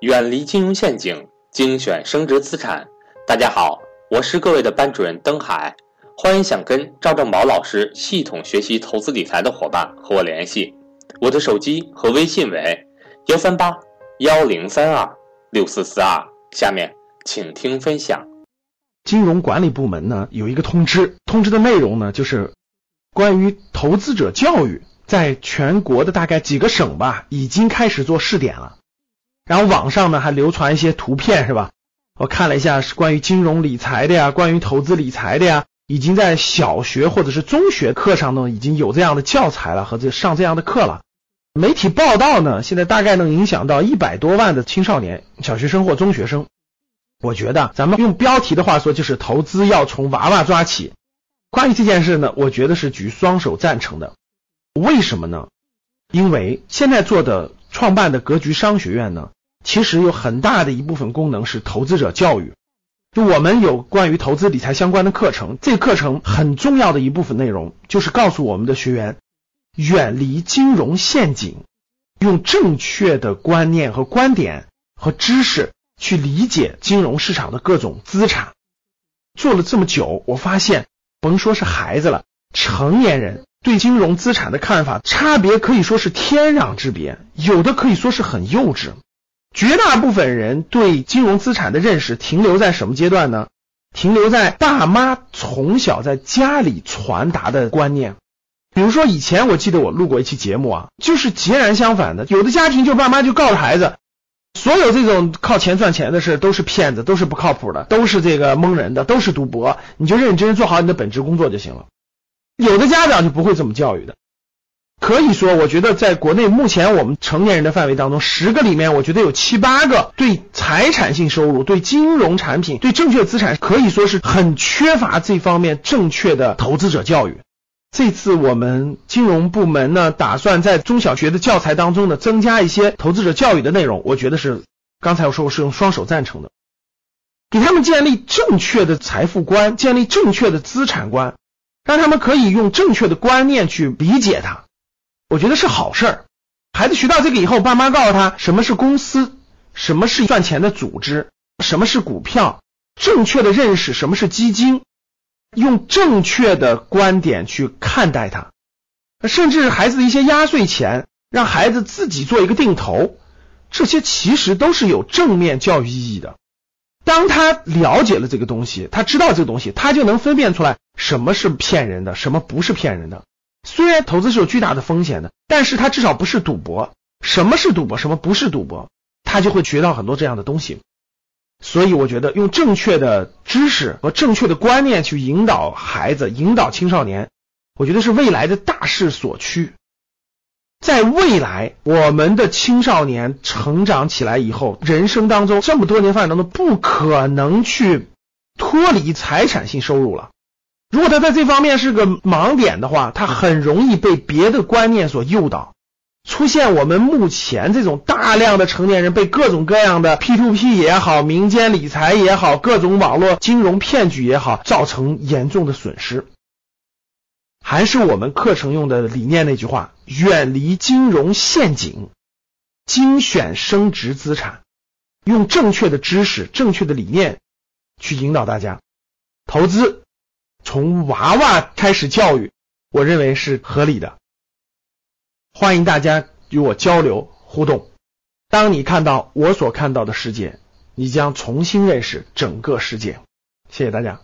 远离金融陷阱，精选升值资产。大家好，我是各位的班主任登海，欢迎想跟赵正宝老师系统学习投资理财的伙伴和我联系，我的手机和微信为幺三八幺零三二六四四二。下面请听分享。金融管理部门呢有一个通知，通知的内容呢就是关于投资者教育，在全国的大概几个省吧，已经开始做试点了。然后网上呢还流传一些图片，是吧？我看了一下，是关于金融理财的呀，关于投资理财的呀，已经在小学或者是中学课上呢已经有这样的教材了和这上这样的课了。媒体报道呢，现在大概能影响到一百多万的青少年、小学生或中学生。我觉得咱们用标题的话说，就是投资要从娃娃抓起。关于这件事呢，我觉得是举双手赞成的。为什么呢？因为现在做的创办的格局商学院呢。其实有很大的一部分功能是投资者教育，就我们有关于投资理财相关的课程，这课程很重要的一部分内容就是告诉我们的学员远离金融陷阱，用正确的观念和观点和知识去理解金融市场的各种资产。做了这么久，我发现甭说是孩子了，成年人对金融资产的看法差别可以说是天壤之别，有的可以说是很幼稚。绝大部分人对金融资产的认识停留在什么阶段呢？停留在爸妈从小在家里传达的观念。比如说，以前我记得我录过一期节目啊，就是截然相反的。有的家庭就爸妈就告诉孩子，所有这种靠钱赚钱的事都是骗子，都是不靠谱的，都是这个蒙人的，都是赌博。你就认真做好你的本职工作就行了。有的家长就不会这么教育的。可以说，我觉得在国内目前我们成年人的范围当中，十个里面，我觉得有七八个对财产性收入、对金融产品、对正确资产，可以说是很缺乏这方面正确的投资者教育。这次我们金融部门呢，打算在中小学的教材当中呢，增加一些投资者教育的内容。我觉得是刚才我说我是用双手赞成的，给他们建立正确的财富观，建立正确的资产观，让他们可以用正确的观念去理解它。我觉得是好事儿，孩子学到这个以后，爸妈告诉他什么是公司，什么是赚钱的组织，什么是股票，正确的认识什么是基金，用正确的观点去看待它，甚至孩子的一些压岁钱，让孩子自己做一个定投，这些其实都是有正面教育意义的。当他了解了这个东西，他知道这个东西，他就能分辨出来什么是骗人的，什么不是骗人的。虽然投资是有巨大的风险的，但是它至少不是赌博。什么是赌博？什么不是赌博？他就会学到很多这样的东西。所以我觉得用正确的知识和正确的观念去引导孩子、引导青少年，我觉得是未来的大势所趋。在未来，我们的青少年成长起来以后，人生当中这么多年发展当中，不可能去脱离财产性收入了。如果他在这方面是个盲点的话，他很容易被别的观念所诱导，出现我们目前这种大量的成年人被各种各样的 P to P 也好、民间理财也好、各种网络金融骗局也好，造成严重的损失。还是我们课程用的理念那句话：远离金融陷阱，精选升值资产，用正确的知识、正确的理念去引导大家投资。从娃娃开始教育，我认为是合理的。欢迎大家与我交流互动。当你看到我所看到的世界，你将重新认识整个世界。谢谢大家。